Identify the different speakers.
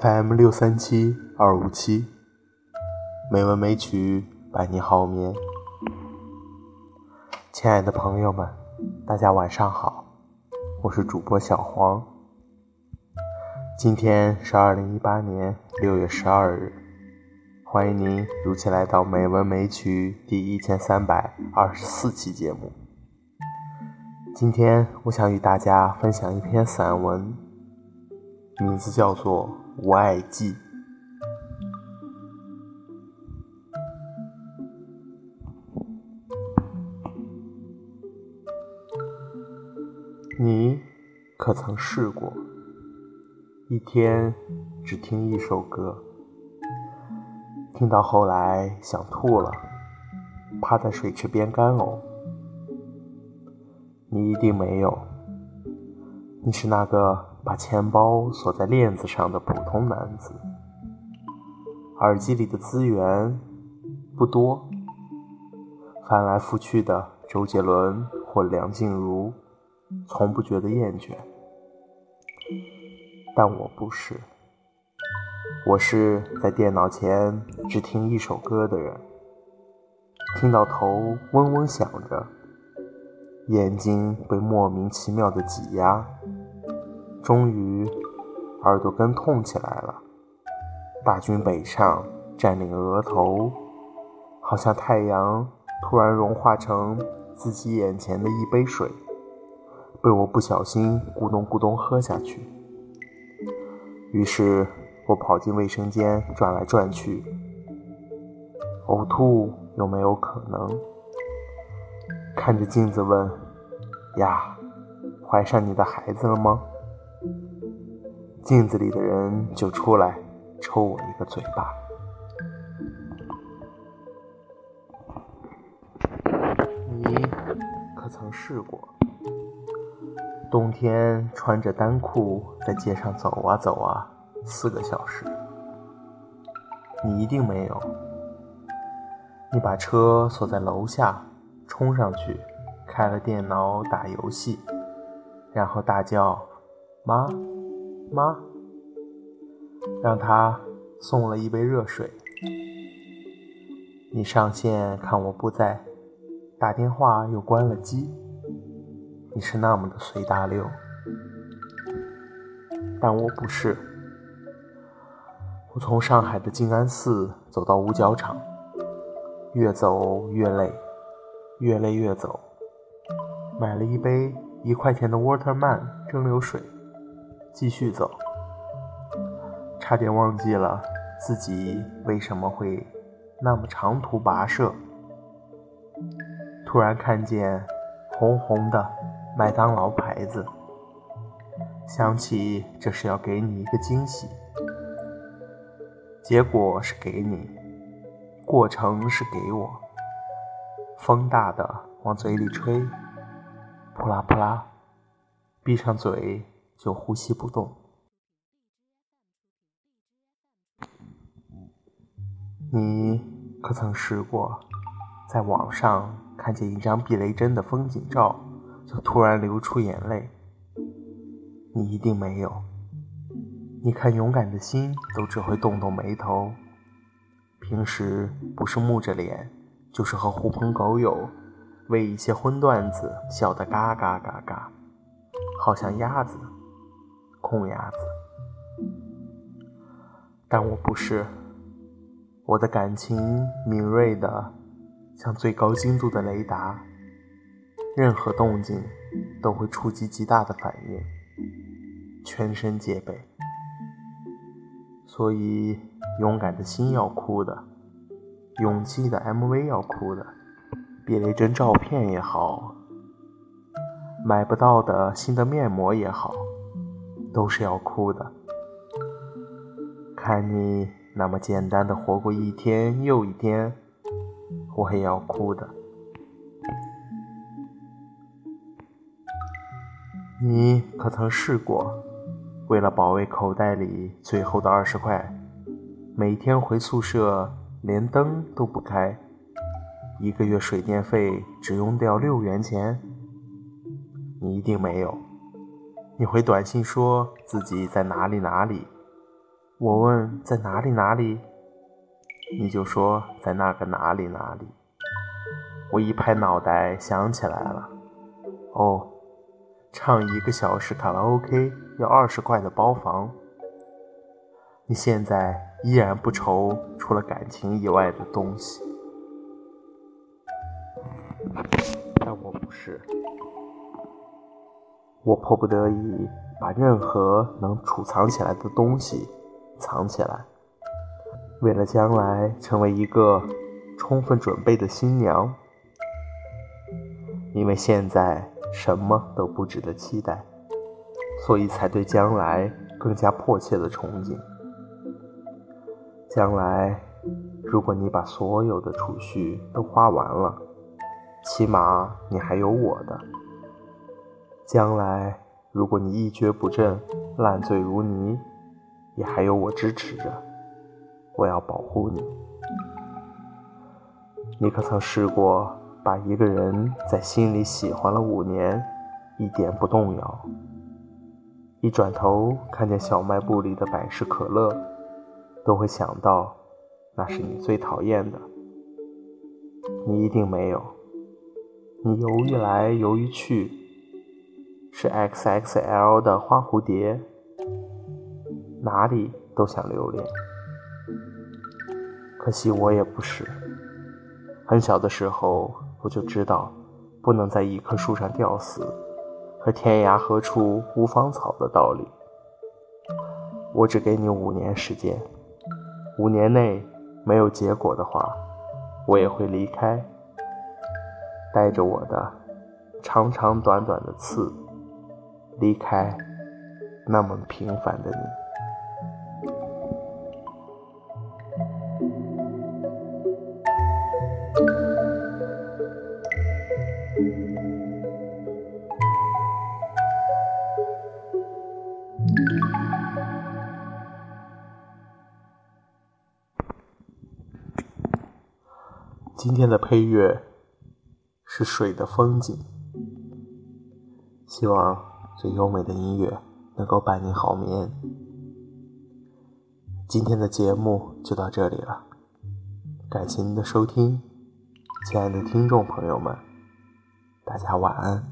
Speaker 1: FM 六三七二五七，美文美曲伴你好眠。亲爱的朋友们，大家晚上好，我是主播小黄。今天是二零一八年六月十二日，欢迎您如期来到美文美曲第一千三百二十四期节目。今天我想与大家分享一篇散文，名字叫做。无爱记，你可曾试过一天只听一首歌，听到后来想吐了，趴在水池边干呕？你一定没有，你是那个。把钱包锁在链子上的普通男子，耳机里的资源不多，翻来覆去的周杰伦或梁静茹，从不觉得厌倦。但我不是，我是在电脑前只听一首歌的人，听到头嗡嗡响着，眼睛被莫名其妙的挤压。终于，耳朵根痛起来了。大军北上，占领额头，好像太阳突然融化成自己眼前的一杯水，被我不小心咕咚咕咚喝下去。于是我跑进卫生间转来转去，呕吐有没有可能？看着镜子问：“呀，怀上你的孩子了吗？”镜子里的人就出来抽我一个嘴巴。你可曾试过冬天穿着单裤在街上走啊走啊四个小时？你一定没有。你把车锁在楼下，冲上去开了电脑打游戏，然后大叫：“妈！”妈，让他送了一杯热水。你上线看我不在，打电话又关了机。你是那么的随大流，但我不是。我从上海的静安寺走到五角场，越走越累，越累越走。买了一杯一块钱的 Waterman 蒸馏水。继续走，差点忘记了自己为什么会那么长途跋涉。突然看见红红的麦当劳牌子，想起这是要给你一个惊喜，结果是给你，过程是给我。风大的往嘴里吹，扑啦扑啦，闭上嘴。就呼吸不动。你可曾试过在网上看见一张避雷针的风景照，就突然流出眼泪？你一定没有。你看勇敢的心都只会动动眉头。平时不是木着脸，就是和狐朋狗友为一些荤段子笑得嘎嘎嘎嘎，好像鸭子。空鸭子，但我不是。我的感情敏锐的，像最高精度的雷达，任何动静都会触及极大的反应，全身戒备。所以，勇敢的心要哭的，勇气的 MV 要哭的，避雷针照片也好，买不到的新的面膜也好。都是要哭的，看你那么简单的活过一天又一天，我也要哭的。你可曾试过，为了保卫口袋里最后的二十块，每天回宿舍连灯都不开，一个月水电费只用掉六元钱？你一定没有。你回短信说自己在哪里哪里，我问在哪里哪里，你就说在那个哪里哪里。我一拍脑袋想起来了，哦，唱一个小时卡拉 OK 要二十块的包房。你现在依然不愁除了感情以外的东西，但我不是，我迫不得已把任何能储藏起来的东西。藏起来，为了将来成为一个充分准备的新娘。因为现在什么都不值得期待，所以才对将来更加迫切的憧憬。将来，如果你把所有的储蓄都花完了，起码你还有我的。将来，如果你一蹶不振，烂醉如泥。也还有我支持着，我要保护你。你可曾试过把一个人在心里喜欢了五年，一点不动摇？一转头看见小卖部里的百事可乐，都会想到那是你最讨厌的。你一定没有。你犹豫来犹豫去，是 XXL 的花蝴蝶。哪里都想留恋，可惜我也不是。很小的时候我就知道，不能在一棵树上吊死，和天涯何处无芳草的道理。我只给你五年时间，五年内没有结果的话，我也会离开，带着我的长长短短的刺，离开那么平凡的你。今天的配乐是水的风景，希望最优美的音乐能够伴你好眠。今天的节目就到这里了感谢您的收听亲爱的听众朋友们大家晚安。